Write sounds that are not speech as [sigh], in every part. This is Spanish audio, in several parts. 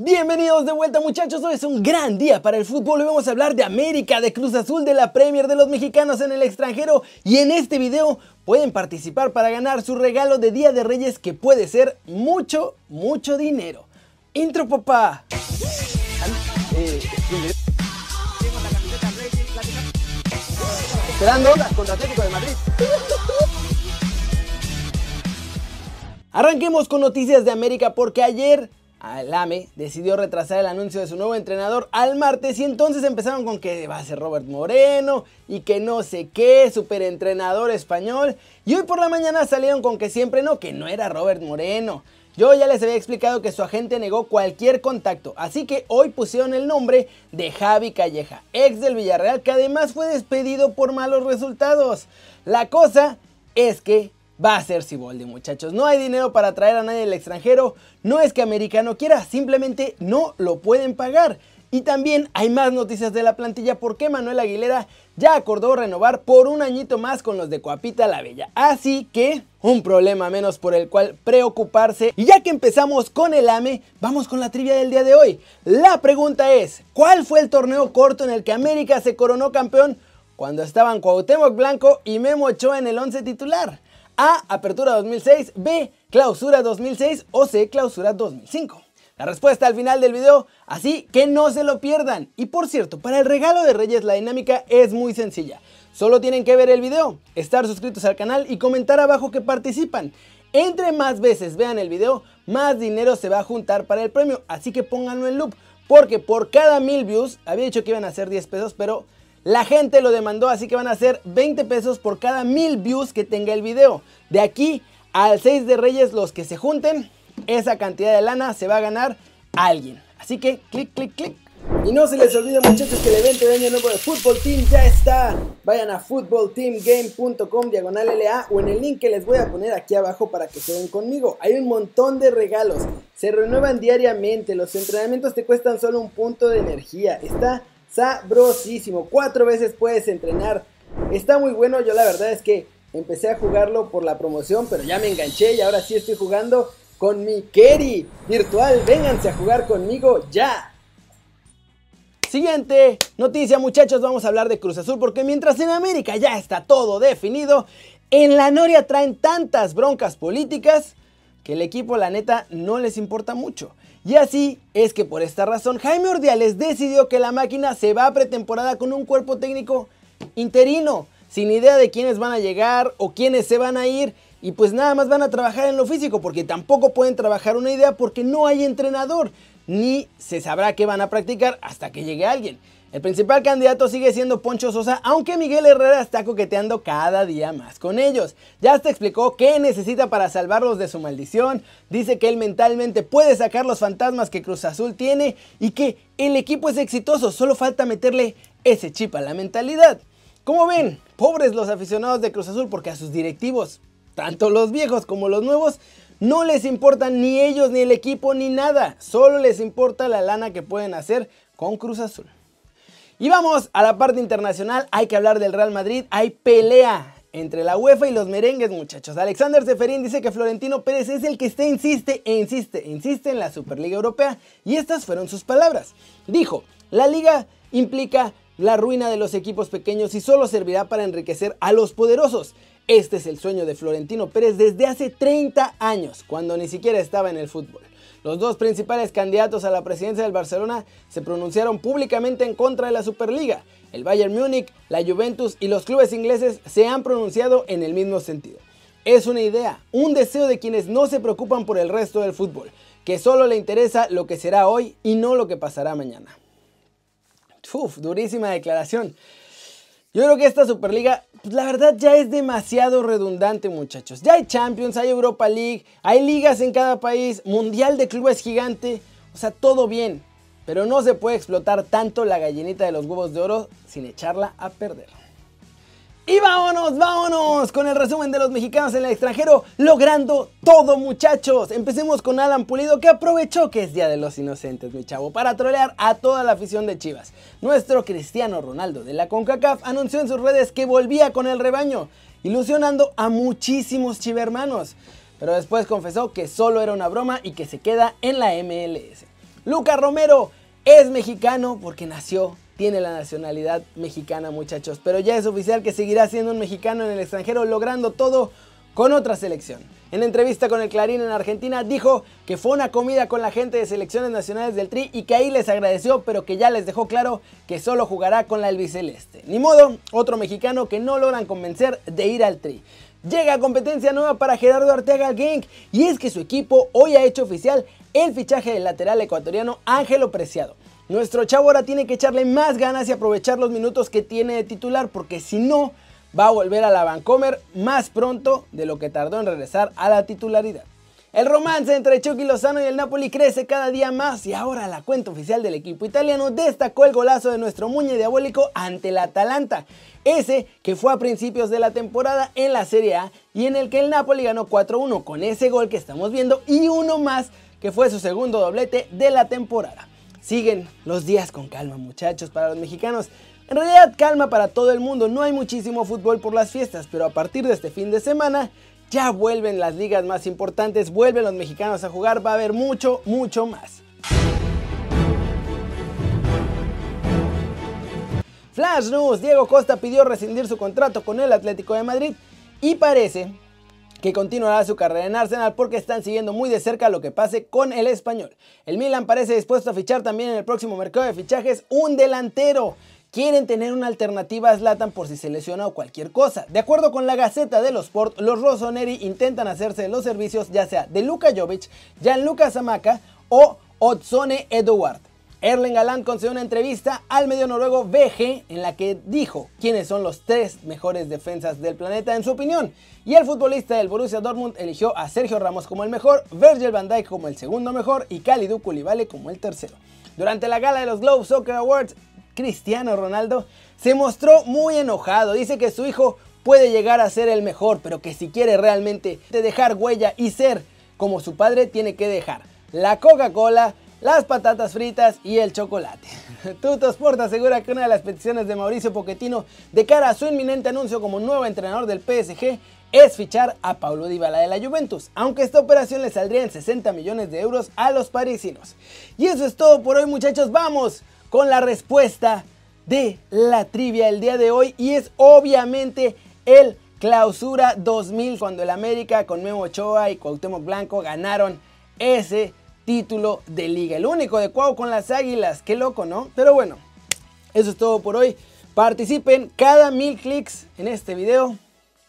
Bienvenidos de vuelta muchachos, hoy es un gran día para el fútbol, hoy vamos a hablar de América, de Cruz Azul, de la Premier, de los mexicanos en el extranjero y en este video pueden participar para ganar su regalo de Día de Reyes que puede ser mucho, mucho dinero. Intro papá. Esperando contra Atlético de Madrid. Arranquemos con noticias de América porque ayer Alame decidió retrasar el anuncio de su nuevo entrenador al martes y entonces empezaron con que va a ser Robert Moreno y que no sé qué, superentrenador español. Y hoy por la mañana salieron con que siempre no, que no era Robert Moreno. Yo ya les había explicado que su agente negó cualquier contacto, así que hoy pusieron el nombre de Javi Calleja, ex del Villarreal, que además fue despedido por malos resultados. La cosa es que va a ser Siboldi, muchachos. No hay dinero para traer a nadie del extranjero. No es que Americano quiera, simplemente no lo pueden pagar. Y también hay más noticias de la plantilla porque Manuel Aguilera ya acordó renovar por un añito más con los de Coapita la Bella. Así que un problema menos por el cual preocuparse. Y ya que empezamos con el AME, vamos con la trivia del día de hoy. La pregunta es, ¿cuál fue el torneo corto en el que América se coronó campeón cuando estaban Cuauhtémoc Blanco y Memo en el 11 titular? A. Apertura 2006, B. Clausura 2006 o C. Clausura 2005. La respuesta al final del video, así que no se lo pierdan. Y por cierto, para el regalo de Reyes la dinámica es muy sencilla. Solo tienen que ver el video, estar suscritos al canal y comentar abajo que participan. Entre más veces vean el video, más dinero se va a juntar para el premio. Así que pónganlo en loop, porque por cada mil views, había dicho que iban a ser 10 pesos, pero la gente lo demandó, así que van a ser 20 pesos por cada mil views que tenga el video. De aquí al 6 de Reyes, los que se junten, esa cantidad de lana se va a ganar alguien. Así que clic, clic, clic. Y no se les olvide muchachos que el evento de año nuevo de Fútbol Team ya está. Vayan a footballteamgame.com diagonal LA o en el link que les voy a poner aquí abajo para que se den conmigo. Hay un montón de regalos. Se renuevan diariamente. Los entrenamientos te cuestan solo un punto de energía. Está sabrosísimo. Cuatro veces puedes entrenar. Está muy bueno. Yo la verdad es que empecé a jugarlo por la promoción, pero ya me enganché y ahora sí estoy jugando con mi Keri virtual. Vénganse a jugar conmigo ya. Siguiente noticia muchachos, vamos a hablar de Cruz Azul porque mientras en América ya está todo definido, en la Noria traen tantas broncas políticas que el equipo la neta no les importa mucho. Y así es que por esta razón Jaime Ordiales decidió que la máquina se va a pretemporada con un cuerpo técnico interino, sin idea de quiénes van a llegar o quiénes se van a ir. Y pues nada más van a trabajar en lo físico porque tampoco pueden trabajar una idea porque no hay entrenador, ni se sabrá qué van a practicar hasta que llegue alguien. El principal candidato sigue siendo Poncho Sosa, aunque Miguel Herrera está coqueteando cada día más con ellos. Ya hasta explicó qué necesita para salvarlos de su maldición, dice que él mentalmente puede sacar los fantasmas que Cruz Azul tiene y que el equipo es exitoso, solo falta meterle ese chip a la mentalidad. Como ven, pobres los aficionados de Cruz Azul porque a sus directivos, tanto los viejos como los nuevos, no les importa ni ellos ni el equipo ni nada, solo les importa la lana que pueden hacer con Cruz Azul. Y vamos a la parte internacional, hay que hablar del Real Madrid, hay pelea entre la UEFA y los merengues muchachos. Alexander Seferín dice que Florentino Pérez es el que está insiste e insiste, insiste en la Superliga Europea y estas fueron sus palabras. Dijo, la liga implica la ruina de los equipos pequeños y solo servirá para enriquecer a los poderosos. Este es el sueño de Florentino Pérez desde hace 30 años, cuando ni siquiera estaba en el fútbol. Los dos principales candidatos a la presidencia del Barcelona se pronunciaron públicamente en contra de la Superliga. El Bayern Múnich, la Juventus y los clubes ingleses se han pronunciado en el mismo sentido. Es una idea, un deseo de quienes no se preocupan por el resto del fútbol, que solo le interesa lo que será hoy y no lo que pasará mañana. Uf, durísima declaración. Yo creo que esta Superliga, pues la verdad ya es demasiado redundante muchachos. Ya hay Champions, hay Europa League, hay ligas en cada país, Mundial de Clubes gigante, o sea, todo bien. Pero no se puede explotar tanto la gallinita de los huevos de oro sin echarla a perder. Y vámonos, vámonos con el resumen de los mexicanos en el extranjero, logrando todo muchachos. Empecemos con Alan Pulido que aprovechó que es Día de los Inocentes, mi chavo, para trolear a toda la afición de Chivas. Nuestro Cristiano Ronaldo de la CONCACAF anunció en sus redes que volvía con el rebaño, ilusionando a muchísimos chivermanos. Pero después confesó que solo era una broma y que se queda en la MLS. Lucas Romero es mexicano porque nació, tiene la nacionalidad mexicana muchachos, pero ya es oficial que seguirá siendo un mexicano en el extranjero logrando todo con otra selección. En entrevista con el Clarín en Argentina dijo que fue una comida con la gente de selecciones nacionales del Tri y que ahí les agradeció, pero que ya les dejó claro que solo jugará con la albiceleste. Ni modo, otro mexicano que no logran convencer de ir al Tri. Llega competencia nueva para Gerardo Arteaga Genk y es que su equipo hoy ha hecho oficial el fichaje del lateral ecuatoriano Ángelo Preciado. Nuestro chavo ahora tiene que echarle más ganas y aprovechar los minutos que tiene de titular porque si no va a volver a la Vancomer más pronto de lo que tardó en regresar a la titularidad. El romance entre Chucky Lozano y el Napoli crece cada día más y ahora la cuenta oficial del equipo italiano destacó el golazo de nuestro Muñe Diabólico ante el Atalanta, ese que fue a principios de la temporada en la Serie A y en el que el Napoli ganó 4-1 con ese gol que estamos viendo y uno más que fue su segundo doblete de la temporada. Siguen los días con calma muchachos para los mexicanos en realidad calma para todo el mundo, no hay muchísimo fútbol por las fiestas, pero a partir de este fin de semana ya vuelven las ligas más importantes, vuelven los mexicanos a jugar, va a haber mucho, mucho más. Flash News, Diego Costa pidió rescindir su contrato con el Atlético de Madrid y parece que continuará su carrera en Arsenal porque están siguiendo muy de cerca lo que pase con el español. El Milan parece dispuesto a fichar también en el próximo mercado de fichajes un delantero quieren tener una alternativa a Zlatan por si se lesiona o cualquier cosa. De acuerdo con la Gaceta de los Sport, los Rossoneri intentan hacerse los servicios ya sea de Luka Jovic, Gianluca Zamaka o Otsone Eduard. Erling Haaland concedió una entrevista al medio noruego VG en la que dijo quiénes son los tres mejores defensas del planeta en su opinión. Y el futbolista del Borussia Dortmund eligió a Sergio Ramos como el mejor, Virgil van Dijk como el segundo mejor y Kalidou Koulibaly como el tercero. Durante la gala de los Globe Soccer Awards, Cristiano Ronaldo se mostró muy enojado. Dice que su hijo puede llegar a ser el mejor, pero que si quiere realmente dejar huella y ser como su padre, tiene que dejar la Coca-Cola, las patatas fritas y el chocolate. [laughs] Sport asegura que una de las peticiones de Mauricio Pochettino de cara a su inminente anuncio como nuevo entrenador del PSG es fichar a Paulo Dybala de la Juventus, aunque esta operación le saldría en 60 millones de euros a los parisinos. Y eso es todo por hoy muchachos, vamos con la respuesta de la trivia el día de hoy y es obviamente el Clausura 2000 cuando el América con Memo Ochoa y Cuauhtémoc Blanco ganaron ese título de liga. El único de Cuau con las Águilas, qué loco, ¿no? Pero bueno, eso es todo por hoy. Participen cada mil clics en este video.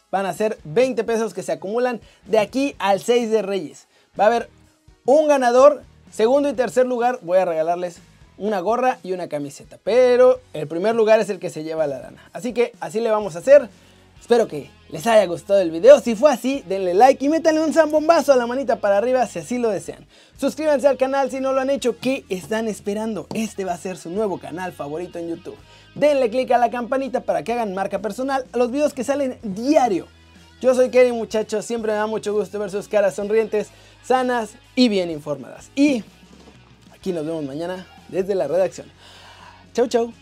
Van a ser 20 pesos que se acumulan de aquí al 6 de Reyes. Va a haber un ganador, segundo y tercer lugar. Voy a regalarles una gorra y una camiseta. Pero el primer lugar es el que se lleva la lana. Así que así le vamos a hacer. Espero que les haya gustado el video. Si fue así, denle like y métanle un zambombazo a la manita para arriba si así lo desean. Suscríbanse al canal si no lo han hecho. ¿Qué están esperando? Este va a ser su nuevo canal favorito en YouTube. Denle click a la campanita para que hagan marca personal a los videos que salen diario. Yo soy Kerry muchachos, siempre me da mucho gusto ver sus caras sonrientes, sanas y bien informadas. Y aquí nos vemos mañana desde la redacción. Chau, chau.